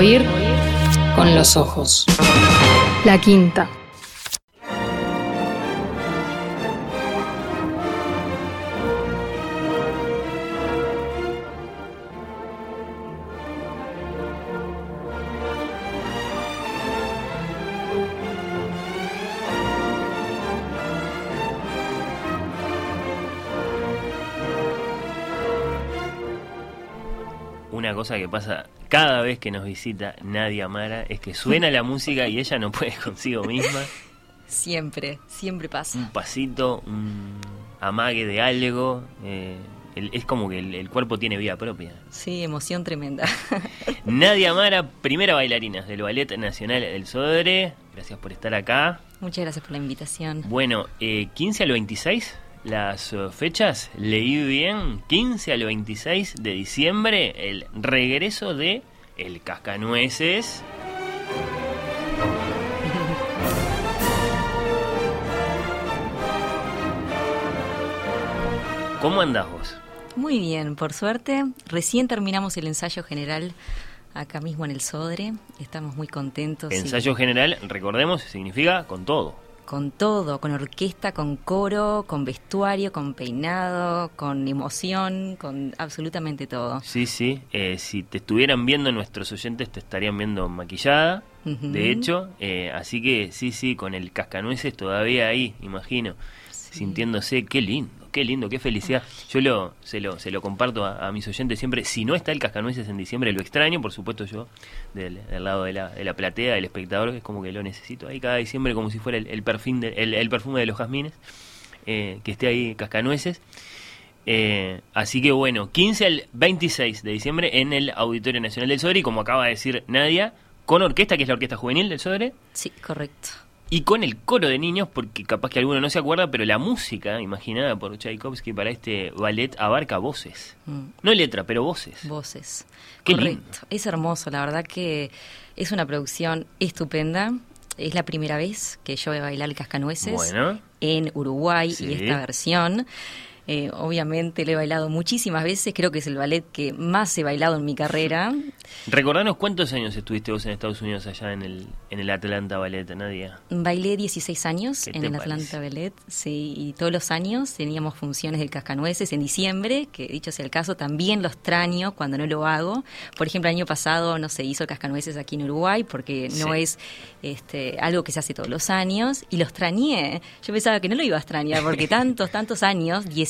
Oír con los ojos. La quinta. Una cosa que pasa cada vez que nos visita Nadia Mara es que suena la música y ella no puede consigo misma. Siempre, siempre pasa. Un pasito, un amague de algo. eh, el- es como que el, el cuerpo tiene vida propia. Sí, emoción tremenda. Nadia Mara, primera bailarina del Ballet Nacional del Sodre. Gracias por estar acá. Muchas gracias por la invitación. Bueno, eh, 15 al 26, las eh, fechas, leí bien, 15 al 26 de diciembre, el regreso de El Cascanueces. ¿Cómo andás vos? Muy bien, por suerte. Recién terminamos el ensayo general acá mismo en el Sodre. Estamos muy contentos. Ensayo general, recordemos, significa con todo. Con todo, con orquesta, con coro, con vestuario, con peinado, con emoción, con absolutamente todo. Sí, sí. eh, si te estuvieran viendo nuestros oyentes, te estarían viendo maquillada, de hecho. eh, así que sí, sí, con el cascanueces todavía ahí, imagino. Sintiéndose, qué lindo, qué lindo, qué felicidad. Yo lo, se, lo, se lo comparto a, mis oyentes siempre. Si no está el cascanueces en diciembre, lo extraño, por supuesto, yo, del, lado de la, de la platea, del espectador, que es como que lo necesito ahí cada diciembre, como si fuera el, el, perfil el perfume de los jazmines, eh, que esté ahí cascanueces. Eh, así que bueno, 15 al 26 de diciembre en el Auditorio Nacional del Sodre, y como acaba de decir Nadia, con orquesta, que es la Orquesta Juvenil del Sodre, Sí, correcto. Y con el coro de niños, porque capaz que alguno no se acuerda, pero la música imaginada por Tchaikovsky para este ballet abarca voces. Mm. No letra, pero voces. Voces. Qué Correcto. lindo. Es hermoso, la verdad que es una producción estupenda. Es la primera vez que yo voy a bailar el Cascanueces Bueno. en Uruguay Sí. y esta versión. Eh, obviamente lo he bailado muchísimas veces, creo que es el ballet que más he bailado en mi carrera. Recordanos cuántos años estuviste vos en Estados Unidos allá en el, en el Atlanta Ballet, Nadia. Bailé 16 años ¿Qué en el parece? Atlanta Ballet, sí, y todos los años teníamos funciones del Cascanueces en diciembre, que dicho sea el caso, también lo extraño cuando no lo hago. Por ejemplo, el año pasado no se hizo el Cascanueces aquí en Uruguay porque no Sí. es este, algo que se hace todos los años, y lo extrañé. Yo pensaba que no lo iba a extrañar porque tantos, tantos años, 16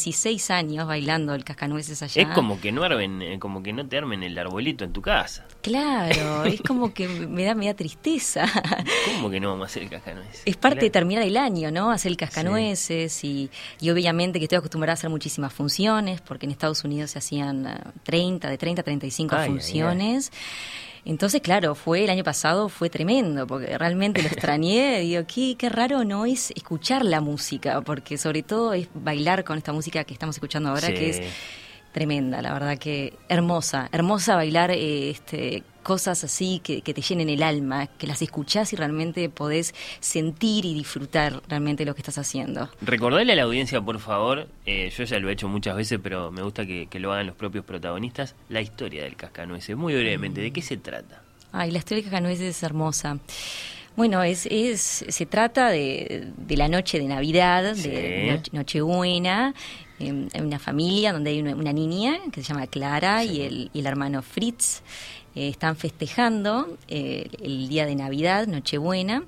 años bailando el Cascanueces allá. Es como que no armen, eh, como que no te armen el arbolito en tu casa. Claro, es como que me da, me da tristeza. ¿Cómo que no vamos a hacer el cascanueces? Es parte de terminar el año, ¿no? Hacer el cascanueces y, y obviamente que estoy acostumbrada a hacer muchísimas funciones, porque en Estados Unidos se hacían eh, 30, de 30 a 35 Ay, ay, ay. Entonces, claro, fue el año pasado, fue tremendo, porque realmente lo extrañé. Digo, qué, qué raro no es escuchar la música, porque sobre todo es bailar con esta música que estamos escuchando ahora, Sí. que es tremenda, la verdad que hermosa, hermosa bailar eh, este, cosas así que, que te llenen el alma, que las escuchás y realmente podés sentir y disfrutar realmente lo que estás haciendo. Recordale a la audiencia, por favor, eh, yo ya lo he hecho muchas veces, pero me gusta que, que lo hagan los propios protagonistas, la historia del cascanueces. Muy brevemente, ¿de qué se trata? Ay, la historia de Cascanueces es hermosa. Bueno, es, es, se trata de, de la noche de Navidad, Sí. de Noche- Nochebuena, en, en una familia donde hay una, una niña que se llama Clara y, el, y el hermano Fritz. Eh, están festejando eh, el día de Navidad, Nochebuena,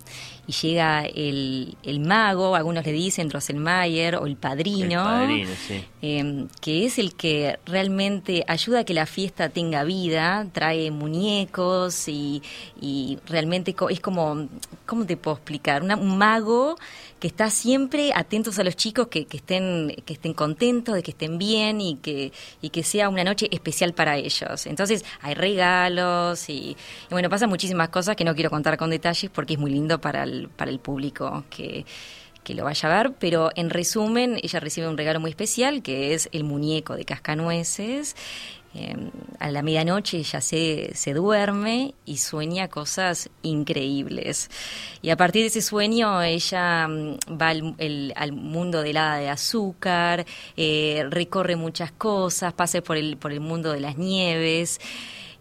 y llega el, el mago, algunos le dicen Drosselmayer, o el padrino, El padrino, sí. eh, que es el que realmente ayuda a que la fiesta tenga vida, trae muñecos y, y realmente es como, ¿cómo te puedo explicar? Una- un mago que está siempre atentos a los chicos que, que estén que estén contentos, de que estén bien y que y que sea una noche especial para ellos. Entonces hay regalos y, y bueno pasan muchísimas cosas que no quiero contar con detalles porque es muy lindo para el para el público que que lo vaya a ver, pero en resumen, ella recibe un regalo muy especial que es el muñeco de cascanueces. Eh, a la medianoche ella se, se duerme y sueña cosas increíbles. Y a partir de ese sueño ella mm, va al, el- al mundo del hada de azúcar, eh, recorre muchas cosas, pasa por el, por el mundo de las nieves.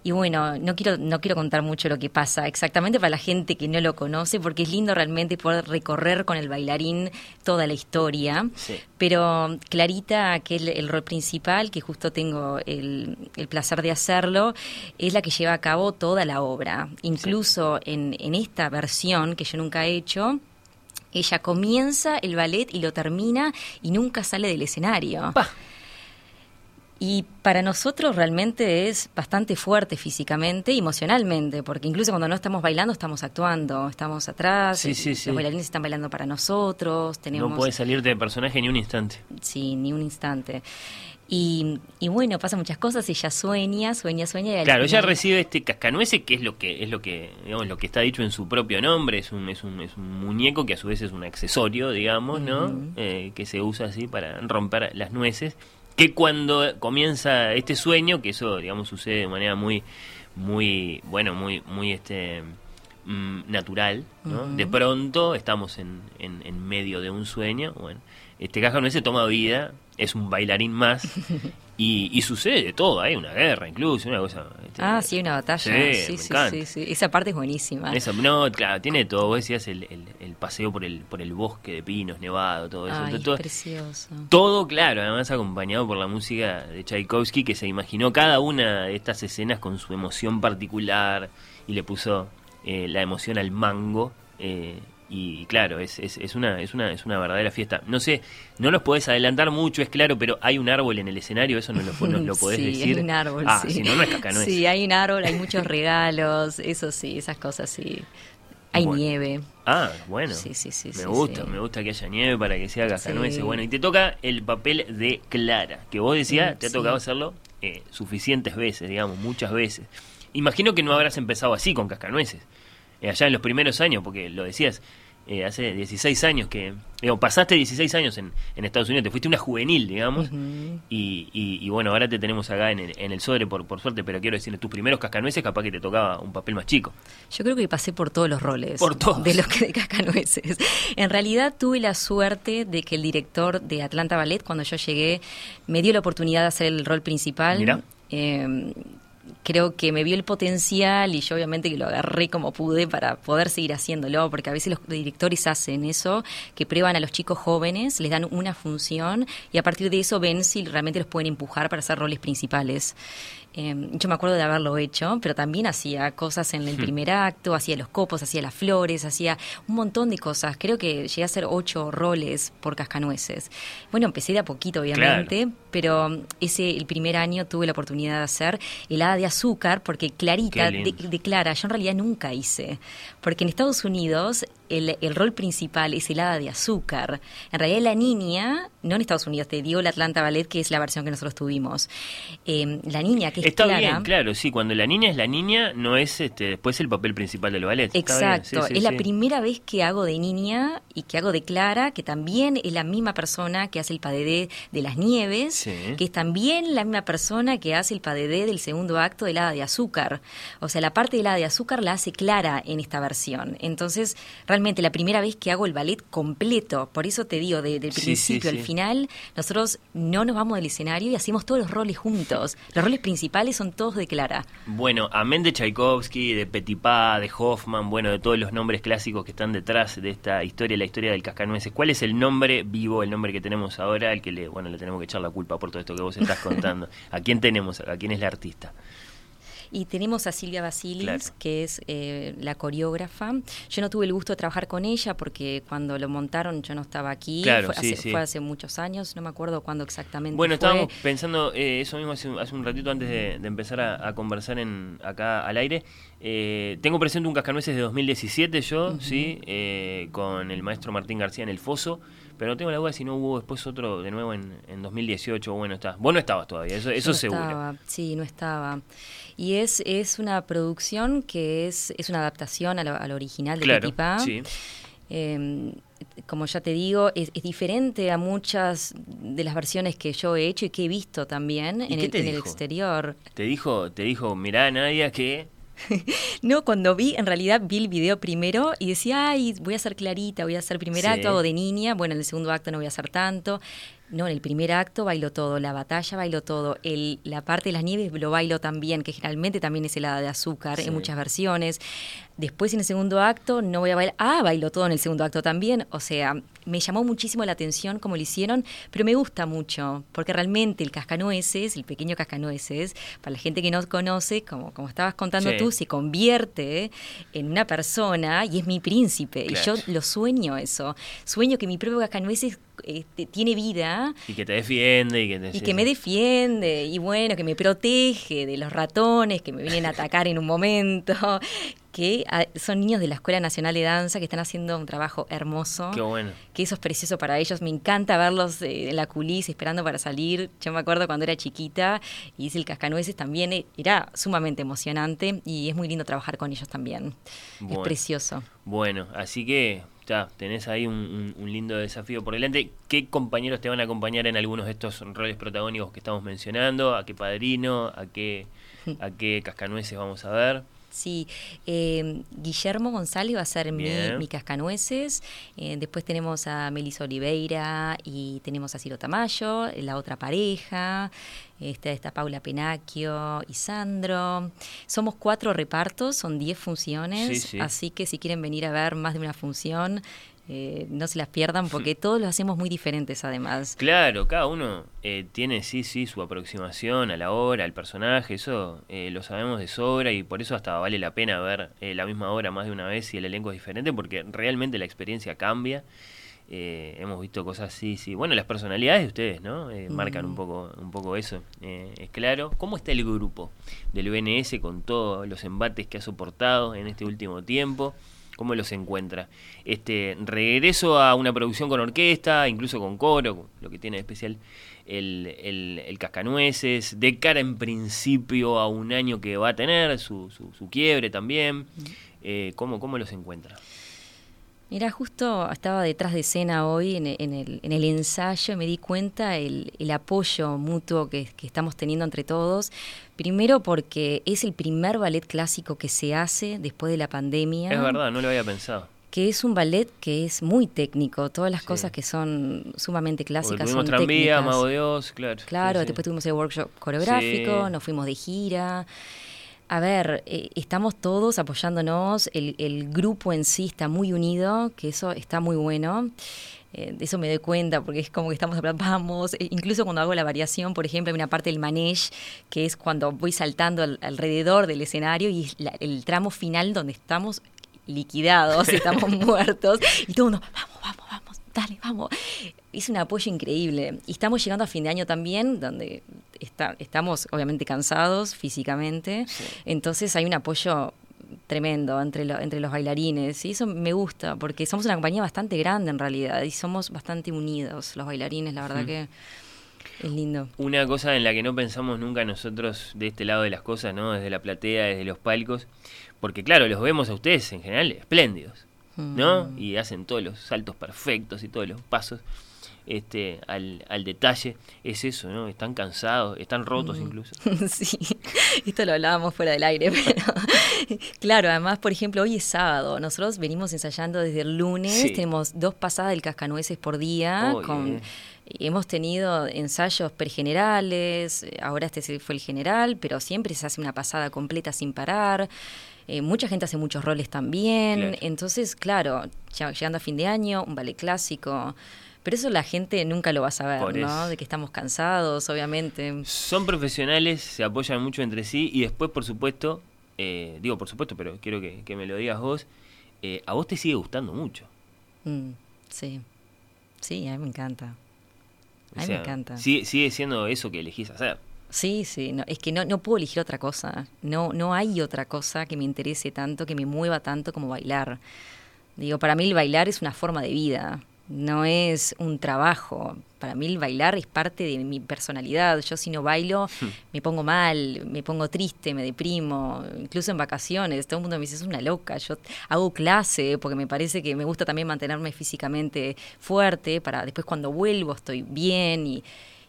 Y bueno, no quiero, no quiero contar mucho lo que pasa exactamente para la gente que no lo conoce, porque es lindo realmente poder recorrer con el bailarín toda la historia. Sí. Pero Clarita, que es el, el rol principal, que justo tengo el, el placer de hacerlo, es la que lleva a cabo toda la obra. Incluso en, en esta versión que yo nunca he hecho, ella comienza el ballet y lo termina y nunca sale del escenario. Pa. Y para nosotros realmente es bastante fuerte físicamente y emocionalmente, porque incluso cuando no estamos bailando estamos actuando, estamos atrás, Sí, sí, los sí. bailarines están bailando para nosotros, tenemos No puedes salirte de personaje ni un instante. sí, ni un instante. Y, y bueno, pasan muchas cosas, ella sueña, sueña, sueña y Claro, ella recibe este cascanueces que es lo que es lo que digamos lo que está dicho en su propio nombre, es un es un, es un muñeco que a su vez es un accesorio, digamos, ¿no? Eh, que se usa así para romper las nueces, que cuando comienza este sueño, que eso digamos sucede de manera muy muy bueno, muy muy este mm, natural, ¿no? De pronto estamos en, en, en medio de un sueño, bueno, este cascanueces toma vida, es un bailarín más y, y sucede de todo, hay una guerra incluso, una cosa... este, Ah, sí, una batalla. Sí, Sí, sí, encanta. sí, sí. Esa parte es buenísima. No, claro, tiene todo. Vos decías el, el, el paseo por el, por el bosque de pinos, nevado, todo eso. Ay, es todo, precioso. todo, claro, además acompañado por la música de Tchaikovsky, que se imaginó cada una de estas escenas con su emoción particular y le puso eh, la emoción al mango. eh, y claro, es, es, es, una, es, una, es una verdadera fiesta. No sé, no los podés adelantar mucho, es claro, pero hay un árbol en el escenario, eso no lo, nos lo podés sí, decir. hay un árbol, ah, sí. si no, no es cascanueces. Sí, hay un árbol, hay muchos regalos, eso sí, esas cosas sí. Hay Bueno. nieve. Ah, bueno. Sí, sí, sí, me sí, gusta, me gusta que haya nieve para que sea cascanueces. Sí. Bueno, y te toca el papel de Clara, que vos decías, Mm, te ha tocado hacerlo eh, suficientes veces, digamos, muchas veces. Imagino que no habrás empezado así con cascanueces, eh, allá en los primeros años, porque lo decías, eh, hace 16 años que, digo, pasaste 16 años en, en Estados Unidos, te fuiste una juvenil, digamos, y, y, y bueno, ahora te tenemos acá en el, en el Sodre por, por suerte, pero quiero decir, en tus primeros cascanueces capaz que te tocaba un papel más chico. Yo creo que pasé por todos los roles. Por todos. De los que de cascanueces. En realidad tuve la suerte de que el director de Atlanta Ballet, cuando yo llegué, me dio la oportunidad de hacer el rol principal. Mirá. Eh, creo que me vio el potencial y yo obviamente que lo agarré como pude para poder seguir haciéndolo, porque a veces los directores hacen eso, que prueban a los chicos jóvenes, les dan una función y a partir de eso ven si realmente los pueden empujar para hacer roles principales. Eh, yo me acuerdo de haberlo hecho, pero también hacía cosas en el primer acto, hacía los copos, hacía las flores, hacía un montón de cosas. Creo que llegué a hacer ocho roles por cascanueces. Bueno, empecé de a poquito, obviamente, pero ese el primer año tuve la oportunidad de hacer helada de azúcar, porque Clarita de, de Clara, yo en realidad nunca hice. Porque en Estados Unidos el, el rol principal es helada de azúcar. En realidad la niña, no en Estados Unidos, te digo la Atlanta Ballet, que es la versión que nosotros tuvimos. Eh, la niña que es Está Clara, bien, claro, sí, cuando la niña es la niña, no es este, después el papel principal del ballet. Bien, Exacto, sí, es la sí. primera vez que hago de niña y que hago de Clara, que también es la misma persona que hace el padedé de las nieves, Sí. que es también la misma persona que hace el padedé del segundo acto de helada de azúcar. O sea, la parte de helada de azúcar la hace Clara en esta versión. Entonces, realmente la primera vez que hago el ballet completo, por eso te digo, de- del Sí, principio sí. al final, nosotros no nos vamos del escenario y hacemos todos los roles juntos. Los roles principales son todos de Clara. Bueno, amén de Tchaikovsky, de Petipa, de Hoffman, bueno, de todos los nombres clásicos que están detrás de esta historia, la historia del cascanueces. ¿Cuál es el nombre vivo, el nombre que tenemos ahora, al que le, bueno, le tenemos que echar la culpa por todo esto que vos estás contando? ¿A quién tenemos? ¿A quién es la artista? Y tenemos a Silvia Basilis, Claro. que es eh, la coreógrafa. Yo no tuve el gusto de trabajar con ella porque cuando lo montaron yo no estaba aquí. Claro, fue, sí, hace, sí. fue hace muchos años, no me acuerdo cuándo exactamente Bueno, fue. estábamos pensando eh, eso mismo hace, hace un ratito antes de, de empezar a, a conversar en, acá al aire. Eh, tengo presente un cascanueces de 2017 yo, sí, eh, con el maestro Martín García en el Foso, pero tengo la duda si no hubo después otro de nuevo en, en 2018. Bueno, está. Vos no estabas todavía, eso, eso No seguro. estaba, sí, no estaba. Y es, es una producción que es, es una adaptación a lo- al original de Claro, Petit Pas. sí. Eh, como ya te digo, es, es diferente a muchas de las versiones que yo he hecho y que he visto también ¿Y en, el, en exterior. Te dijo, te dijo, mirá Nadia que No, cuando vi, en realidad vi el video primero y decía, ay, voy a ser clarita, voy a hacer primer Sí. acto, hago de niña, bueno, en el segundo acto no voy a hacer tanto. No, en el primer acto bailo todo, la batalla bailo todo, el, la parte de las nieves lo bailo también, que generalmente también es helada de azúcar Sí. en muchas versiones. Después en el segundo acto no voy a bailar, ah, bailo todo en el segundo acto también, o sea, me llamó muchísimo la atención cómo lo hicieron, pero me gusta mucho, porque realmente el cascanueces, el pequeño cascanueces, para la gente que no conoce, como, como estabas contando Sí. tú, se convierte en una persona y es mi príncipe. Y yo lo sueño eso. Sueño que mi propio cascanueces este, tiene vida Y que te defiende y que te... y sí, que sí. me defiende y bueno, que me protege de los ratones que me vienen a atacar en un momento, que ah, son niños de la Escuela Nacional de Danza que están haciendo un trabajo hermoso. Qué bueno. Que eso es precioso para ellos. Me encanta verlos eh, en la culisa esperando para salir. Yo me acuerdo cuando era chiquita y hice el cascanueces también. eh, Era sumamente emocionante y es muy lindo trabajar con ellos también. Bueno. Es precioso. Bueno, así que ya tenés ahí un, un- un lindo desafío por delante. ¿Qué compañeros te van a acompañar en algunos de estos roles protagónicos que estamos mencionando? ¿A qué padrino? ¿A qué, a qué cascanueces vamos a ver? Sí, eh, Guillermo González va a ser mi, mi cascanueces. Eh, después tenemos a Melissa Oliveira y tenemos a Ciro Tamayo, la otra pareja. Está, está Paula Penacchio y Sandro. Somos cuatro repartos, son diez funciones. Sí, sí. Así que si quieren venir a ver más de una función, eh, no se las pierdan porque todos los hacemos muy diferentes además. Claro, cada uno eh, tiene sí, sí, su aproximación a la obra, al personaje, eso eh, lo sabemos de sobra y por eso hasta vale la pena ver eh, la misma obra más de una vez si el elenco es diferente porque realmente la experiencia cambia. Eh, hemos visto cosas así, sí. Bueno, las personalidades de ustedes, ¿no? Eh, marcan un poco, un poco eso. Eh, es claro. ¿Cómo está el grupo del BNS con todos los embates que ha soportado en este último tiempo? ¿Cómo los encuentra? Este regreso a una producción con orquesta, incluso con coro, lo que tiene de especial el, el, el Cascanueces, de cara en principio a un año que va a tener, su, su, su quiebre también. Eh, ¿cómo, ¿Cómo los encuentra? Mira, justo estaba detrás de escena hoy en, en el, en el ensayo y me di cuenta el, el apoyo mutuo que, que estamos teniendo entre todos. Primero porque es el primer ballet clásico que se hace después de la pandemia. Es verdad, no lo había pensado. Que es un ballet que es muy técnico. Todas las Sí. cosas que son sumamente Porque clásicas tuvimos son tranvía, técnicas. Mago de Oz, claro. Claro, sí, sí. después tuvimos el workshop coreográfico, nos fuimos de gira. A ver, eh, estamos todos apoyándonos, el, grupo en sí está muy unido, que eso está muy bueno. Eh, de eso me doy cuenta, porque es como que estamos hablando, vamos, eh, incluso cuando hago la variación, por ejemplo, hay una parte del manege, que es cuando voy saltando al- alrededor del escenario y es el tramo final donde estamos liquidados, estamos muertos, y todo mundo, vamos, vamos, vamos, dale, vamos. Es un apoyo increíble. Y estamos llegando a fin de año también, donde está, estamos obviamente cansados físicamente, Sí. entonces hay un apoyo tremendo entre, lo- entre los bailarines y eso me gusta porque somos una compañía bastante grande en realidad y somos bastante unidos los bailarines, la verdad que es lindo. Una cosa en la que no pensamos nunca nosotros de este lado de las cosas, ¿no? Desde la platea, desde los palcos, porque claro, los vemos a ustedes en general espléndidos, ¿no? Mm. Y hacen todos los saltos perfectos y todos los pasos este al, al detalle. Es eso, ¿no? Están cansados, están rotos Mm. incluso. Sí, esto lo hablábamos fuera del aire, pero claro, además, por ejemplo, hoy es sábado, nosotros venimos ensayando desde el lunes, Sí. tenemos dos pasadas del cascanueces por día, Oh, con, hemos tenido ensayos pregenerales, eh, ahora este fue el general, pero siempre se hace una pasada completa sin parar. Eh, mucha gente hace muchos roles también, Claro. entonces, claro, llegando a fin de año, un ballet clásico. Pero eso la gente nunca lo va a saber, ¿no? De que estamos cansados, obviamente. Son profesionales, se apoyan mucho entre sí y después, por supuesto, eh, digo por supuesto, pero quiero que, que me lo digas vos, eh, a vos te sigue gustando mucho. Mm, sí, sí, a mí me encanta. A mí sea, me encanta. Sigue, sigue siendo eso que elegís hacer. Sí, sí, no, es que no, no puedo elegir otra cosa. No, no hay otra cosa que me interese tanto, que me mueva tanto como bailar. Digo, para mí el bailar es una forma de vida, no es un trabajo. Para mí el bailar es parte de mi personalidad. Yo si no bailo me pongo mal, me pongo triste, me deprimo, incluso en vacaciones. Todo el mundo me dice, es una loca. Yo hago clase porque me parece que me gusta también mantenerme físicamente fuerte para después cuando vuelvo estoy bien y,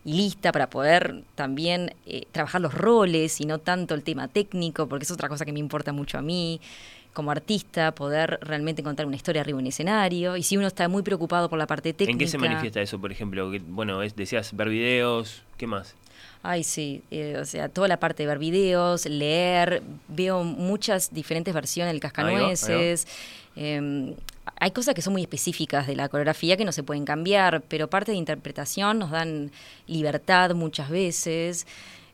y lista para poder también eh, trabajar los roles y no tanto el tema técnico, porque es otra cosa que me importa mucho a mí como artista, poder realmente contar una historia arriba en escenario. Y si uno está muy preocupado por la parte técnica. ¿En qué se manifiesta eso, por ejemplo? bueno, decías ver videos, ¿qué más? Ay, sí, eh, o sea, toda la parte de ver videos, leer, veo muchas diferentes versiones del cascanueces. Em, hay cosas que son muy específicas de la coreografía que no se pueden cambiar, pero parte de interpretación nos dan libertad muchas veces.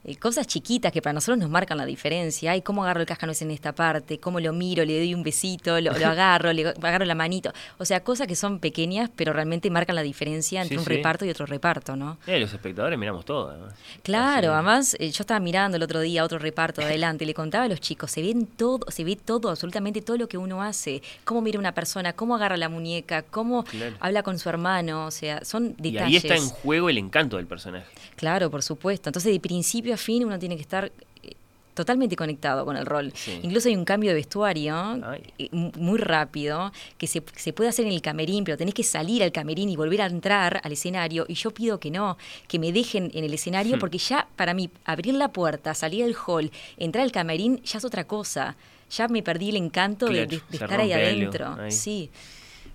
Eh, cosas chiquitas que para nosotros nos marcan la diferencia. Ay, cómo agarro el cascanueces en esta parte, cómo lo miro, le doy un besito, lo, agarro, le agarro la manito. O sea, cosas que son pequeñas, pero realmente marcan la diferencia entre un reparto y otro reparto, ¿no? Eh, los espectadores miramos todo, además. Claro, además, eh, yo estaba mirando el otro día otro reparto de adelante y le contaba a los chicos, se ven todo, se ve todo, absolutamente todo lo que uno hace, cómo mira una persona, cómo agarra la muñeca, cómo habla con su hermano, o sea, son detalles. Y ahí está en juego el encanto del personaje. Claro, por supuesto. Entonces, de principio a fin uno tiene que estar eh, totalmente conectado con el rol. Incluso hay un cambio de vestuario eh, muy rápido que se, se, puede hacer en el camerín, pero tenés que salir al camerín y volver a entrar al escenario. Y yo pido que no, que me dejen en el escenario, hmm. porque ya para mí abrir la puerta, salir del hall, entrar al camerín, ya es otra cosa. Ya me perdí el encanto de, estar ahí adentro. Sí.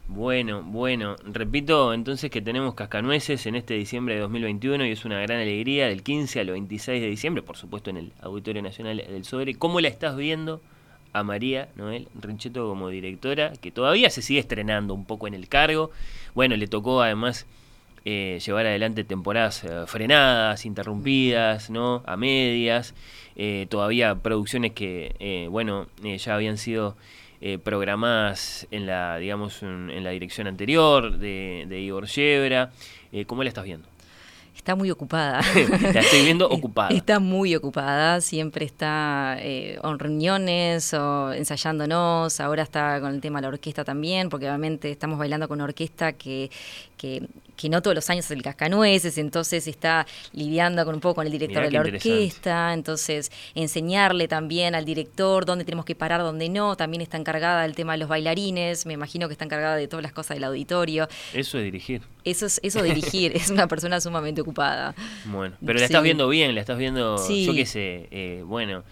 Bueno, bueno, repito entonces que tenemos Cascanueces en este diciembre de 2021 y es una gran alegría del 15 al 26 de diciembre, por supuesto en el Auditorio Nacional del Sobre. ¿Cómo la estás viendo a María Noel Rincheto como directora, que todavía se sigue estrenando un poco en el cargo? Bueno, le tocó además eh, llevar adelante temporadas eh, frenadas, interrumpidas, ¿no? A medias, eh, todavía producciones que, bueno, ya habían sido eh, programadas en la, digamos, en, la dirección anterior de, de Igor Yebra. Eh, ¿Cómo la estás viendo? Está muy ocupada. la estoy viendo ocupada. Está muy ocupada, siempre está eh, en reuniones o ensayándonos, ahora está con el tema de la orquesta también, porque obviamente estamos bailando con una orquesta que, que que no todos los años es el cascanueces, entonces está lidiando con un poco con el director de la orquesta, entonces enseñarle también al director dónde tenemos que parar, dónde no, también está encargada del tema de los bailarines, me imagino que está encargada de todas las cosas del auditorio. Eso es dirigir. Eso es eso dirigir, es una persona sumamente ocupada. Bueno, pero la estás viendo bien, la estás viendo, yo qué sé, eh, bueno.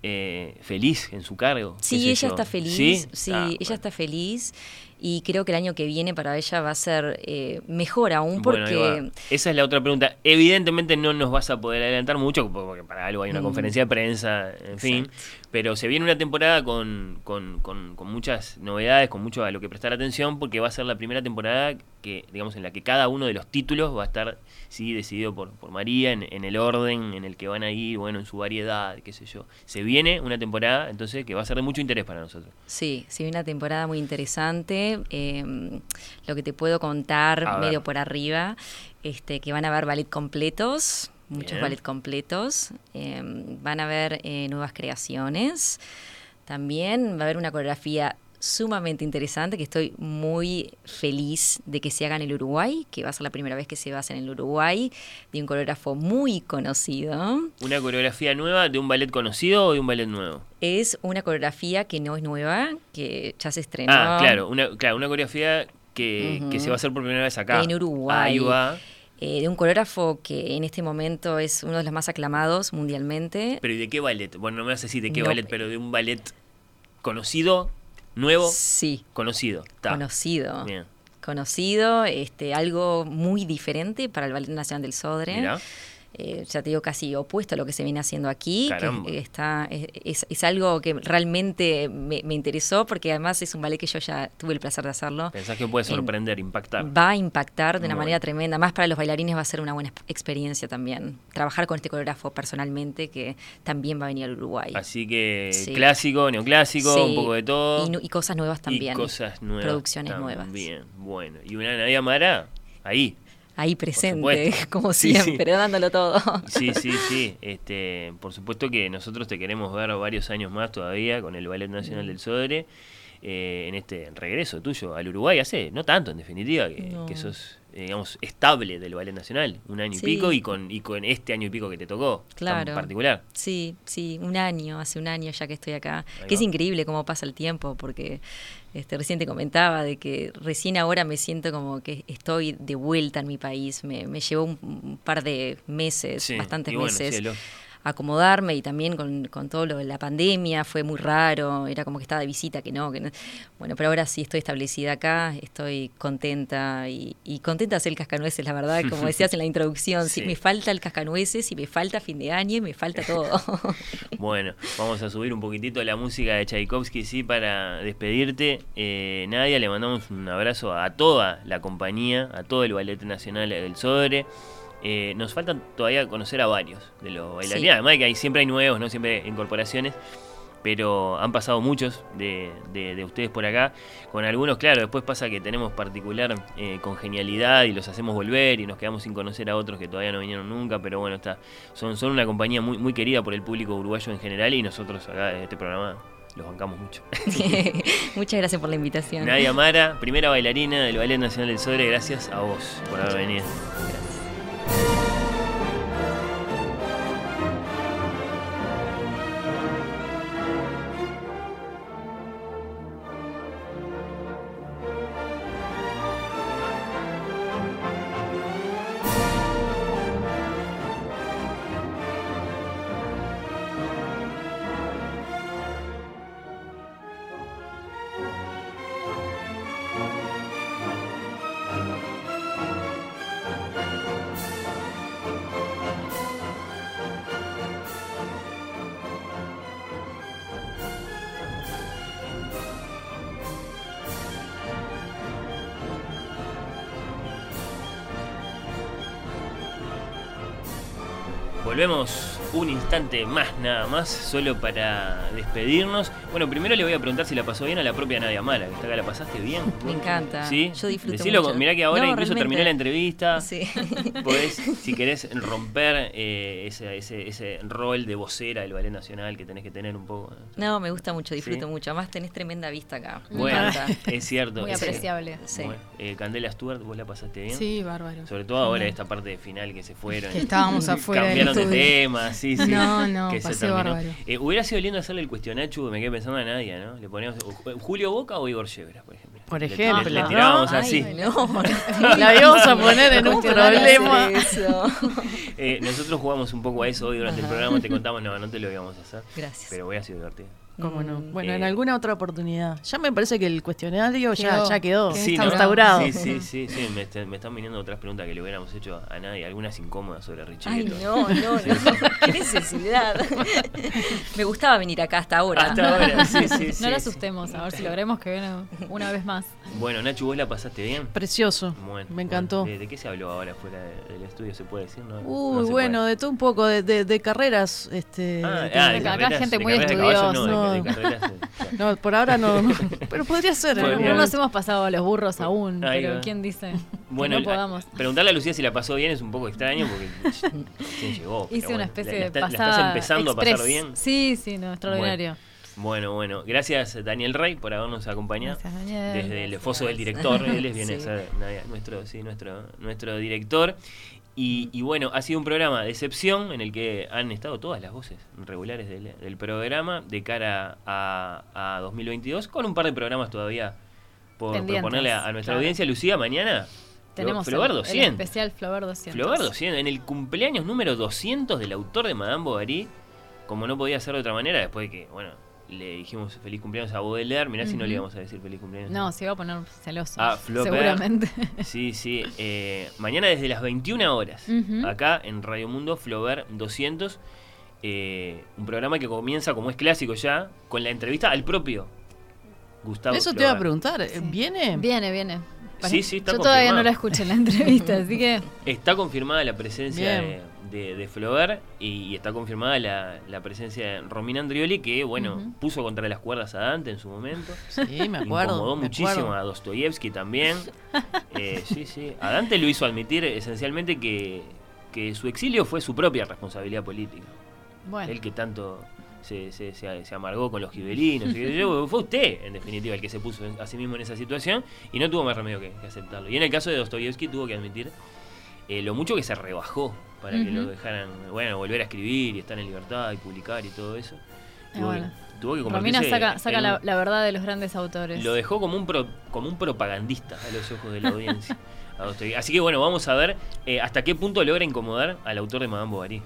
Eh, feliz en su cargo. Sí, ella está feliz. Sí, ah, ella está feliz y creo que el año que viene para ella va a ser eh, mejor aún porque... Esa es la otra pregunta. Evidentemente no nos vas a poder adelantar mucho porque para algo hay una mm. conferencia de prensa, en fin, pero se viene una temporada con, con, con, muchas novedades, con mucho a lo que prestar atención porque va a ser la primera temporada que, digamos, en la que cada uno de los títulos va a estar, sí, decidido por, por María, en, en el orden en el que van a ir, bueno, en su variedad, qué sé yo. Se viene una temporada, entonces, que va a ser de mucho interés para nosotros. Sí, sí, una temporada muy interesante Em, lo que te puedo contar medio por arriba, este, que van a haber ballet completos, muchos ballet completos, em, van a haber eh, nuevas creaciones, también va a haber una coreografía sumamente interesante que estoy muy feliz de que se haga en el Uruguay, que va a ser la primera vez que se va a hacer en el Uruguay, de un coreógrafo muy conocido. ¿Una coreografía nueva de un ballet conocido o de un ballet nuevo? Es una coreografía que no es nueva, que ya se estrenó. Ah, claro, una, claro, una coreografía que, se va a hacer por primera vez acá. En Uruguay. Eh, de un coreógrafo que en este momento es uno de los más aclamados mundialmente. ¿Pero y de qué ballet? Bueno, no me vas a decir de qué ballet, pero de un ballet conocido ¿Nuevo? Sí. Conocido. Conocido. Bien. Conocido, este, algo muy diferente para el Ballet Nacional del Sodre. Eh, ya te digo, casi opuesto a lo que se viene haciendo aquí. Que está, es, es, algo que realmente me, interesó porque además es un ballet que yo ya tuve el placer de hacerlo. ¿Pensás que puede sorprender, impactar? Va a impactar de una manera tremenda. Más para los bailarines va a ser una buena experiencia también. Trabajar con este coreógrafo personalmente que también va a venir al Uruguay. Así que clásico, neoclásico, un poco de todo. Y, cosas nuevas también. Y cosas nuevas. Producciones nuevas. Bien, bueno. Y una Nadia Mara ahí ahí presente, como siempre, dándolo todo. Sí, sí, sí. Este, por supuesto que nosotros te queremos ver varios años más todavía con el Ballet Nacional del Sodre. Eh, en este regreso tuyo al Uruguay hace no tanto en definitiva que, sos eh, digamos, estable del Ballet Nacional, un año Sí. y pico, y con, y con este año y pico que te tocó, tan Claro. particular. Sí, sí, un año, hace un año ya que estoy acá. Ahí Que es increíble cómo pasa el tiempo, porque este, recién te comentaba de que recién ahora me siento como que estoy de vuelta en mi país. Me, me llevó un, un par de meses, Sí, bastantes y bueno, meses. Acomodarme y también con, con todo lo de la pandemia fue muy raro, era como que estaba de visita, que no, que no. Bueno, pero ahora sí estoy establecida acá, estoy contenta y, y contenta de hacer el cascanueces, la verdad, como decías en la introducción, sí. Sí. me falta el cascanueces y me falta fin de año y me falta todo. Bueno, vamos a subir un poquitito la música de Tchaikovsky, sí, para despedirte. Eh, Nadia, le mandamos un abrazo a toda la compañía, a todo el Ballet Nacional del Sodre. Eh, nos faltan todavía conocer a varios de los bailarines. Sí. Además de que hay, siempre hay nuevos, ¿no? Siempre hay incorporaciones. Pero han pasado muchos de, de- de ustedes por acá. Con algunos, claro, después pasa que tenemos particular eh, congenialidad y los hacemos volver y nos quedamos sin conocer a otros que todavía no vinieron nunca. Pero bueno, está, son, son una compañía muy, muy querida por el público uruguayo en general y nosotros acá en este programa los bancamos mucho. Muchas gracias por la invitación. Nadia Mara, primera bailarina del Ballet Nacional del Sodre, gracias a vos por haber venido. Volvemos un instante más, nada más, solo para despedirnos. Bueno, primero le voy a preguntar si la pasó bien a la propia Nadia Mara, que está acá. ¿La pasaste bien? Me encanta. ¿Sí? Yo disfruto Decilo, mucho. mirá que ahora No, incluso realmente. terminó la entrevista. Sí. Podés, si querés, romper eh, ese, ese, ese rol de vocera del Ballet Nacional que tenés que tener un poco. No, me gusta mucho, disfruto Sí. mucho. Además tenés tremenda vista acá. Me Bueno, encanta. es cierto. Muy es- apreciable. Sí. Bueno, eh, Candela Stewart, ¿vos la pasaste bien? Sí, bárbaro. Sobre todo ahora esta parte de final que se fueron. Que estábamos afuera Cambiaron de tema, sí, sí. No, no, que se pasé bárbaro. Eh, hubiera sido lindo hacerle el cuestionacho, me quedé pensando a Nadia, ¿no? Le poníamos o- Julio Boca o Igor Yebra, por ejemplo. Por ejemplo. Le, le tirábamos Ay, así. no, La íbamos a poner en un problema. Eh, nosotros jugamos un poco a eso hoy durante el programa, te contamos, no, no te lo íbamos a hacer. Gracias. Pero hubiera sido divertido. ¿Cómo no? Mm, Bueno, eh, en alguna otra oportunidad. Ya me parece que el cuestionario ya, Quedó. ya quedó. Quedó Sí, está ¿no? instaurado. Sí, sí, sí, sí. Me, est- me están viniendo otras preguntas que le hubiéramos hecho a nadie, algunas incómodas sobre Richie. Ay, no, no, no. Qué necesidad. Me gustaba venir acá hasta ahora. Hasta ahora, sí, sí, sí. no lo sí. asustemos, a ver si logremos que venga una vez más. Bueno, Nacho, ¿vos la pasaste bien? Precioso. Bueno, me encantó. bueno. ¿De, de qué se habló ahora fuera de- del estudio? ¿Se puede decir? No, Uy, bueno, puede. de todo un poco, de, de- de carreras. Este, Ah, de- ah, de Acá carreras- gente de muy estudiosa. No, carreras, eh, por ahora no, no. Pero podría ser. Podría. algún No nos hemos pasado a los burros aún, Ahí pero va. ¿quién dice Bueno, que no podamos? a- preguntarle a Lucía si la pasó bien es un poco extraño porque llegó. Hice bueno, una especie la- la de está- la pasada estás empezando a pasar bien. Sí, sí, no, extraordinario. Bueno, bueno. Gracias, Daniel Rey, por habernos acompañado. Gracias, Daniel. Desde el esposo del director, él es viene a Sí. nuestro, sí, nuestro, nuestro director. Y, y bueno, ha sido un programa de excepción en el que han estado todas las voces regulares del, del programa de cara a, a 2022, con un par de programas todavía por Pendientes, proponerle a, a nuestra claro. audiencia. Lucía, mañana, Tenemos Flover el, 200. el especial Flover 200. Flover 200, en el cumpleaños número 200 del autor de Madame Bovary, como no podía ser de otra manera, después de que, bueno, le dijimos feliz cumpleaños a Baudelaire, mirá si no le íbamos a decir feliz cumpleaños. No, se iba a poner celoso. Ah, seguramente. Sí, sí. eh, mañana desde las 21 horas, acá en Radio Mundo, Flover 200, eh, un programa que comienza, como es clásico ya, con la entrevista al propio Gustavo Eso te iba a preguntar. ¿eh? ¿Viene? Viene, viene. Sí, sí, está Yo todavía no la escuché en la entrevista, así que Está confirmada la presencia Bien. de, de Flaubert y, y está confirmada la, la presencia de Romina Andrioli, que, bueno, puso contra las cuerdas a Dante en su momento. Sí, me acuerdo. Incomodó me muchísimo acuerdo. a Dostoyevsky también. Eh, sí, sí. A Dante lo hizo admitir esencialmente que, que su exilio fue su propia responsabilidad política. bueno. Él que tanto se, se, se- se amargó con los gibelinos. fue usted, en definitiva, el que se puso a sí mismo en esa situación y no tuvo más remedio que, que aceptarlo. Y en el caso de Dostoyevsky tuvo que admitir eh, lo mucho que se rebajó para que lo dejaran, bueno, volver a escribir y estar en libertad y publicar y todo eso. Bueno. tuvo que Romina saca, saca la, un- la verdad de los grandes autores. lo dejó como un pro- como un propagandista a los ojos de la audiencia. Así que bueno, vamos a ver eh, hasta qué punto logra incomodar al autor de Madame Bovary.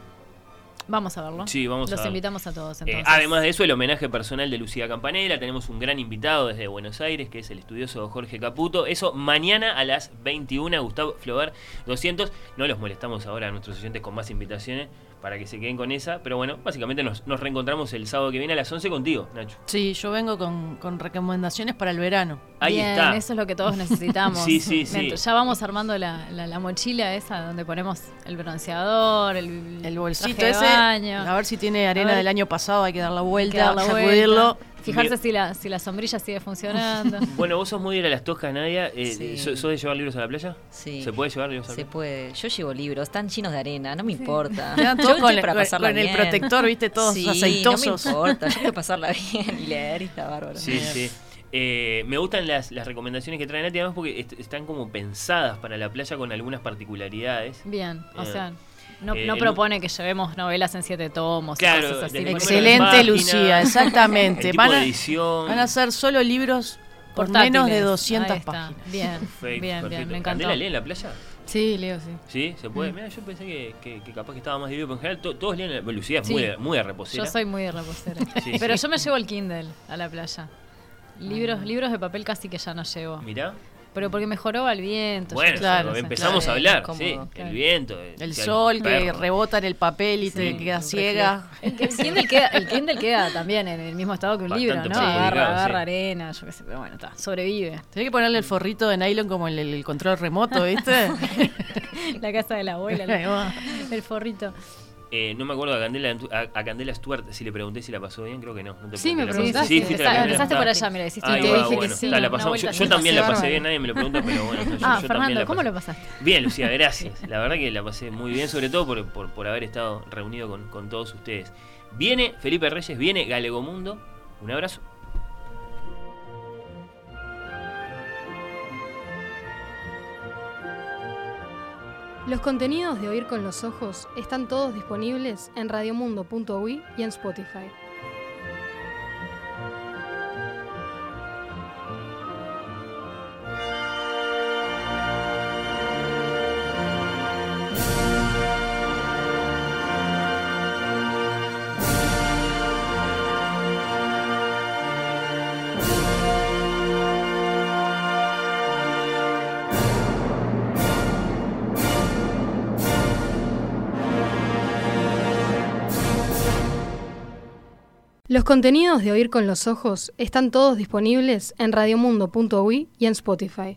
Vamos a verlo. Sí, vamos a Los verlo. invitamos a todos Eh, entonces. además de eso, el homenaje personal de Lucía Campanella. Tenemos un gran invitado desde Buenos Aires, que es el estudioso Jorge Caputo. Eso mañana a las 21, Gustavo Flover 200. No los molestamos ahora a nuestros oyentes con más invitaciones para que se queden con esa. Pero bueno, básicamente nos, nos reencontramos el sábado que viene a las 11 contigo, Nacho. Sí, yo vengo con, con recomendaciones para el verano. Ahí Bien, está. eso es lo que todos necesitamos. Sí, sí, sí. Ya vamos armando la, la- la mochila esa donde ponemos el bronceador, el, El bolsito traje de ese, baño. a ver si tiene arena del año pasado, hay que dar la vuelta, dar la sacudirlo. vuelta, Fijarse si la, si la sombrilla sigue funcionando. Bueno, vos sos muy de ir a las toscas, Nadia. Eh, Sí. ¿sos, de llevar libros a la playa? Sí. ¿Se puede llevar libros a la Se playa? puede. Yo llevo libros, están llenos de arena, no me importa. Yo estoy con, para con- pasarla con el protector, viste, todos sí, aceitosos. No me importa, yo quiero pasarla bien y leer y está bárbaro. Sí, sí. Eh, me gustan las, las recomendaciones que traen Nati, además porque est- están como pensadas para la playa con algunas particularidades. Bien, o Eh, sea, no, eh, no propone que llevemos novelas en siete tomos. y Claro, cosas así. de- Excelente, Página, Lucía, exactamente. El tipo Van de a, edición. van a ser solo libros por portátiles. menos de Ahí 200 está. páginas. Bien, Perfecto, bien, bien, me encantó. ¿Candela lee en la playa? Sí, Leo, sí. Sí, se puede. Mm. Mira, yo pensé que, que- que capaz que estaba más dividido, pero en general to- todos leen. en la- Lucía es Sí. muy, muy de reposera. Yo soy muy de reposera. Sí, Pero sí. yo me llevo el Kindle a la playa. Libros, libros de papel casi que ya no llevo. Mirá. Pero porque mejoró el viento. Bueno, claro, empezamos Claro, a hablar. cómodo, sí, claro. el viento. El sol que rebota en el papel y te queda ciega. El, el Kindle queda, el Kindle queda también en el mismo estado que un Bastante libro, ¿no? Agarra, agarra sí. arena, yo qué sé, pero bueno, está, sobrevive. Tenés que ponerle el forrito de nylon como el, el control remoto, ¿viste? La casa de la abuela, el forrito. Eh, no me acuerdo a Candela, a, a Candela Stewart si le pregunté si la pasó bien, creo que no. no te Sí, me pregunté, ¿la preguntaste. pasaste? Sí, fuiste la empezaste por allá, mira, hiciste un te dije que bueno, sí, la pasamos. Yo, yo sí, también la pasé bien, nadie me lo pregunta, pero bueno. yo- yo Ah, también Fernando, la ¿cómo lo pasaste? Bien, Lucía, gracias. La verdad que la pasé muy bien, sobre todo por, por, por haber estado reunido con, con todos ustedes. Viene Felipe Reyes, viene Galegomundo. Un abrazo. Los contenidos de Oír con los Ojos están todos disponibles en radiomundo.uy y en Spotify. Los contenidos de Oír con los Ojos están todos disponibles en radiomundo.uy y en Spotify.